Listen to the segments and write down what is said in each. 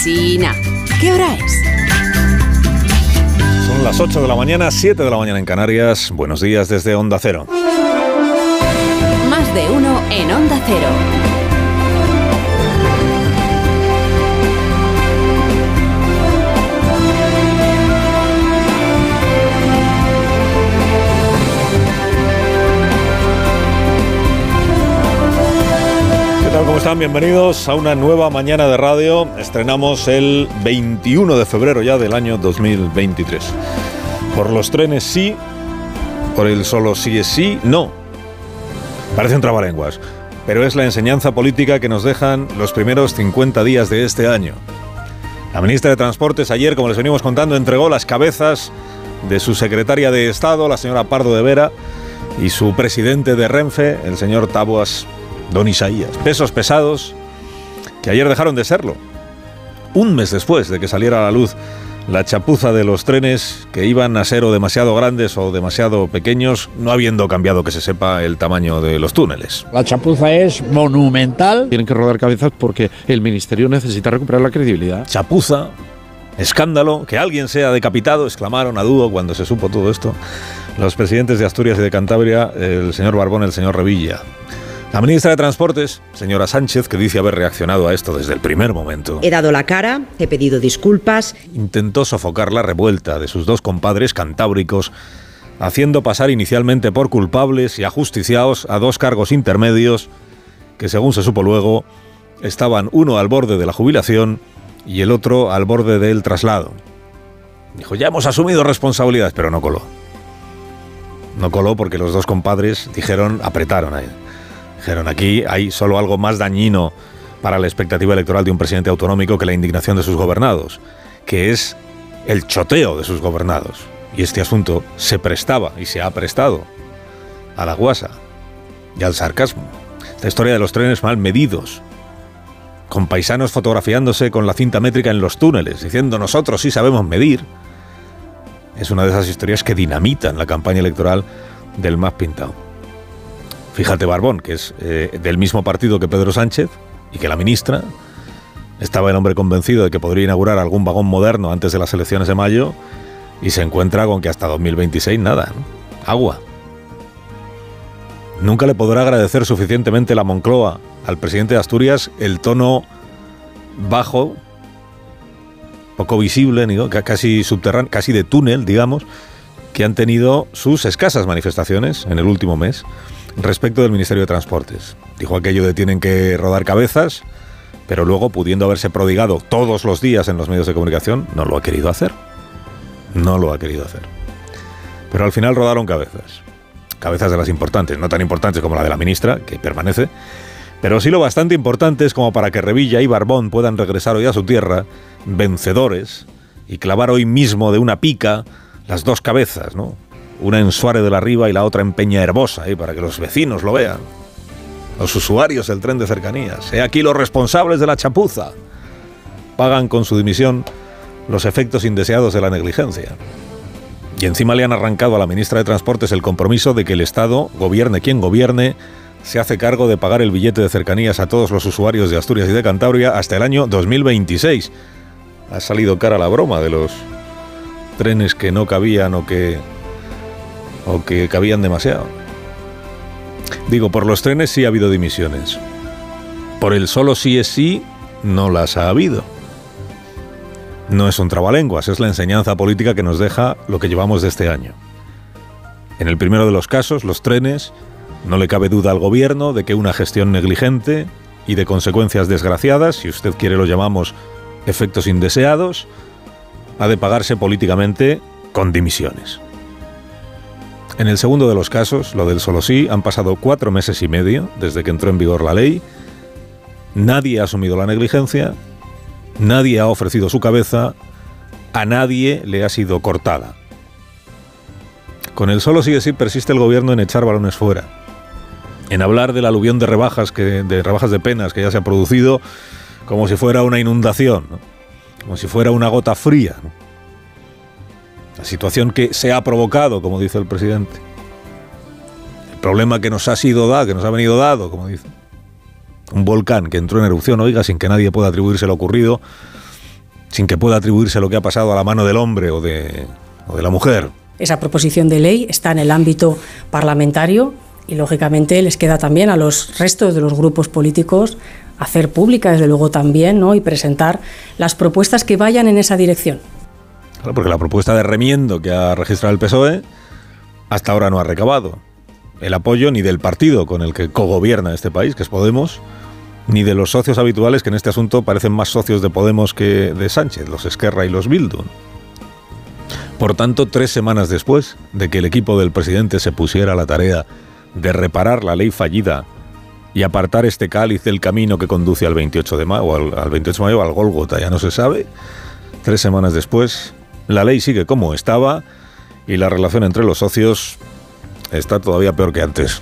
Alsina. ¿Qué hora es? Son las 8 de la mañana, 7 de la mañana en Canarias. Buenos días desde Onda Cero. Más de uno en Onda Cero. Están? Bienvenidos a una nueva mañana de radio. Estrenamos el 21 de febrero ya del año 2023. Por los trenes sí, por el solo sí es sí, no. Parece un trabalenguas, pero es la enseñanza política que nos dejan los primeros 50 días de este año. La ministra de Transportes ayer, como les venimos contando, entregó las cabezas de su secretaria de Estado, la señora Pardo de Vera, y su presidente de Renfe, el señor Taboas Don Isaías. Pesos pesados que ayer dejaron de serlo. Un mes después de que saliera a la luz la chapuza de los trenes que iban a ser o demasiado grandes o demasiado pequeños, no habiendo cambiado que se sepa el tamaño de los túneles. La chapuza es monumental. Tienen que rodar cabezas porque el ministerio necesita recuperar la credibilidad. Chapuza, escándalo, que alguien sea decapitado, exclamaron a dúo cuando se supo todo esto los presidentes de Asturias y de Cantabria, el señor Barbón y el señor Revilla. La ministra de Transportes, señora Sánchez, que dice haber reaccionado a esto desde el primer momento, He dado la cara, he pedido disculpas. intentó sofocar la revuelta de sus dos compadres cantábricos, haciendo pasar inicialmente por culpables y ajusticiados a dos cargos intermedios que, según se supo luego, estaban uno al borde de la jubilación y el otro al borde del traslado. Dijo, ya hemos asumido responsabilidades, pero no coló. No coló porque los dos compadres dijeron, apretaron a él. Dijeron, aquí hay solo algo más dañino para la expectativa electoral de un presidente autonómico que la indignación de sus gobernados, que es el choteo de sus gobernados. Y este asunto se prestaba y se ha prestado a la guasa y al sarcasmo. Esta historia de los trenes mal medidos, con paisanos fotografiándose con la cinta métrica en los túneles, diciendo nosotros sí sabemos medir, es una de esas historias que dinamitan la campaña electoral del más pintado. Fíjate, Barbón, que es eh, del mismo partido que Pedro Sánchez y que la ministra, estaba el hombre convencido de que podría inaugurar algún vagón moderno antes de las elecciones de mayo y se encuentra con que hasta 2026 nada, agua. Nunca le podrá agradecer suficientemente la Moncloa al presidente de Asturias el tono bajo, poco visible, casi subterráneo, casi de túnel, digamos, que han tenido sus escasas manifestaciones en el último mes respecto del Ministerio de Transportes. Dijo aquello de tienen que rodar cabezas, pero luego, pudiendo haberse prodigado todos los días en los medios de comunicación, no lo ha querido hacer. No lo ha querido hacer. Pero al final rodaron cabezas. Cabezas de las importantes, no tan importantes como la de la ministra, que permanece, pero sí lo bastante importantes como para que Revilla y Barbón puedan regresar hoy a su tierra, vencedores, y clavar hoy mismo de una pica las dos cabezas, ¿no? Una en Suárez de la Riva y la otra en Peña Herbosa, ¿eh? para que los vecinos lo vean. Los usuarios del tren de cercanías. He aquí los responsables de la chapuza. Pagan con su dimisión los efectos indeseados de la negligencia. Y encima le han arrancado a la ministra de Transportes el compromiso de que el Estado, gobierne quien gobierne, se hace cargo de pagar el billete de cercanías a todos los usuarios de Asturias y de Cantabria hasta el año 2026. Ha salido cara la broma de los trenes que no cabían o que o que cabían demasiado. Digo, por los trenes sí ha habido dimisiones. Por el solo sí es sí no las ha habido. No es un trabalenguas, es la enseñanza política que nos deja lo que llevamos de este año. En el primero de los casos, los trenes, no le cabe duda al gobierno de que una gestión negligente y de consecuencias desgraciadas, si usted quiere lo llamamos efectos indeseados, ha de pagarse políticamente con dimisiones. En el segundo de los casos, lo del solo sí, han pasado cuatro meses y medio desde que entró en vigor la ley, nadie ha asumido la negligencia, nadie ha ofrecido su cabeza, a nadie le ha sido cortada. Con el solo sí sí persiste el gobierno en echar balones fuera, en hablar del aluvión de rebajas, que, de rebajas de penas que ya se ha producido como si fuera una inundación, como si fuera una gota fría. La situación que se ha provocado, como dice el presidente. El problema que nos ha sido dado, que nos ha venido dado, como dice. Un volcán que entró en erupción, oiga, sin que nadie pueda atribuirse lo ocurrido sin que pueda atribuirse lo que ha pasado a la mano del hombre o de, de la mujer. Esa proposición de ley está en el ámbito parlamentario y, lógicamente, les queda también a los restos de los grupos políticos hacer pública, desde luego también, ¿no? y presentar las propuestas que vayan en esa dirección. Porque la propuesta de remiendo que ha registrado el PSOE hasta ahora no ha recabado el apoyo ni del partido con el que cogobierna este país, que es Podemos, ni de los socios habituales que en este asunto parecen más socios de Podemos que de Sánchez, los Esquerra y los Bildu. Por tanto, tres semanas después de que el equipo del presidente se pusiera a la tarea de reparar la ley fallida y apartar este cáliz del camino que conduce al 28 de mayo, al, al 28 de mayo, al Gólgota, ya no se sabe, tres semanas después, la ley sigue como estaba y la relación entre los socios está todavía peor que antes.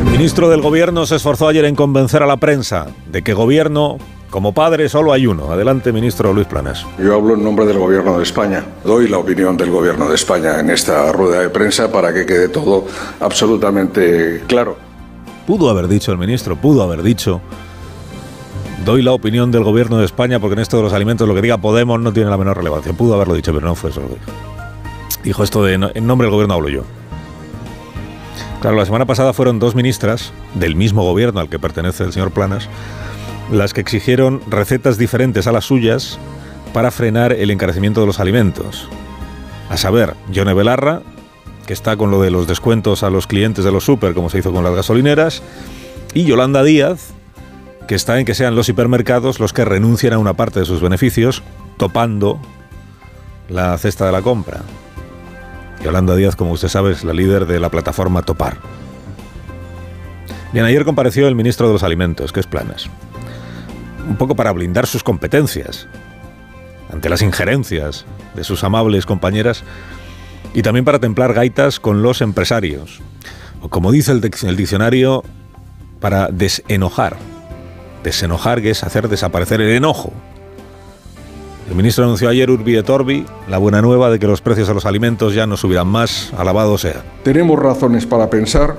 Un ministro del gobierno se esforzó ayer en convencer a la prensa de que gobierno, como padre, solo hay uno. Adelante, ministro Luis Planas. Yo hablo en nombre del gobierno de España. Doy la opinión del gobierno de España en esta rueda de prensa para que quede todo absolutamente claro. Pudo haber dicho el ministro, pudo haber dicho doy la opinión del gobierno de España porque en esto de los alimentos lo que diga Podemos no tiene la menor relevancia. Pudo haberlo dicho, pero no fue eso lo dijo. Dijo esto de en nombre del gobierno hablo yo. Claro, la semana pasada fueron dos ministras del mismo gobierno al que pertenece el señor Planas las que exigieron recetas diferentes a las suyas para frenar el encarecimiento de los alimentos. A saber, Yone Belarra, que está con lo de los descuentos a los clientes de los super, como se hizo con las gasolineras, y Yolanda Díaz, que está en que sean los hipermercados los que renuncien a una parte de sus beneficios, topando la cesta de la compra. Yolanda Díaz, como usted sabe, es la líder de la plataforma Topar. Bien, ayer compareció el ministro de los Alimentos, que es Planas, un poco para blindar sus competencias ante las injerencias de sus amables compañeras y también para templar gaitas con los empresarios, o como dice el diccionario, para desenojar Desenojar, que es hacer desaparecer el enojo. El ministro anunció ayer Urbi et Orbi la buena nueva de que los precios de los alimentos ya no subirán más, alabado sea. Tenemos razones para pensar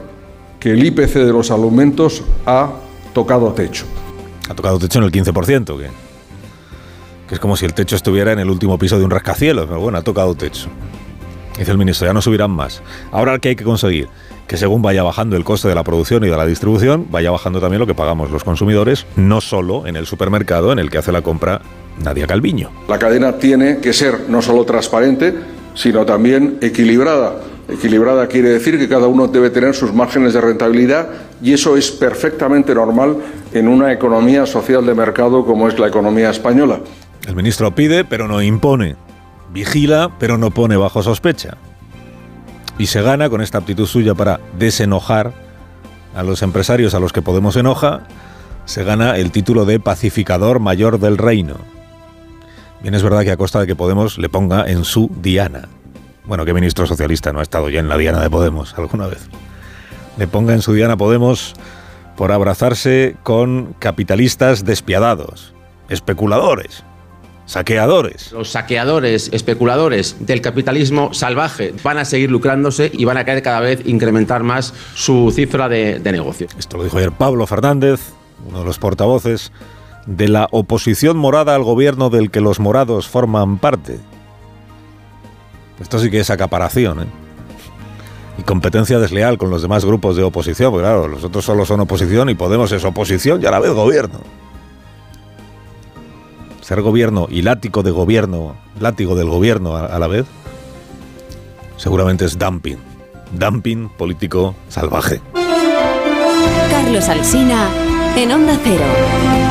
que el IPC de los alimentos ha tocado techo. Ha tocado techo en el 15%, que, que es como si el techo estuviera en el último piso de un rascacielos, pero bueno, ha tocado techo. Dice el ministro, ya no subirán más. Ahora, ¿qué hay que conseguir? Que según vaya bajando el coste de la producción y de la distribución, vaya bajando también lo que pagamos los consumidores, no solo en el supermercado en el que hace la compra Nadia Calviño. La cadena tiene que ser no solo transparente, sino también equilibrada. Equilibrada quiere decir que cada uno debe tener sus márgenes de rentabilidad y eso es perfectamente normal en una economía social de mercado como es la economía española. El ministro pide, pero no impone. Vigila, pero no pone bajo sospecha y se gana con esta aptitud suya para desenojar a los empresarios a los que Podemos enoja, se gana el título de pacificador mayor del reino. Bien es verdad que a costa de que Podemos le ponga en su diana. Bueno, ¿qué ministro socialista no ha estado ya en la diana de Podemos alguna vez? Le ponga en su diana Podemos por abrazarse con capitalistas despiadados, especuladores, saqueadores. Los saqueadores, especuladores del capitalismo salvaje van a seguir lucrándose y van a caer cada vez incrementar más su cifra de, de negocio. Esto lo dijo ayer Pablo Fernández, uno de los portavoces de la oposición morada al gobierno del que los morados forman parte. Esto sí que es acaparación, ¿eh? Y competencia desleal con los demás grupos de oposición, porque claro, los otros solo son oposición y Podemos es oposición y a la vez gobierno ser gobierno y látigo de gobierno, látigo del gobierno a, la vez, seguramente es dumping. Dumping político salvaje. Carlos Alsina en Onda Cero.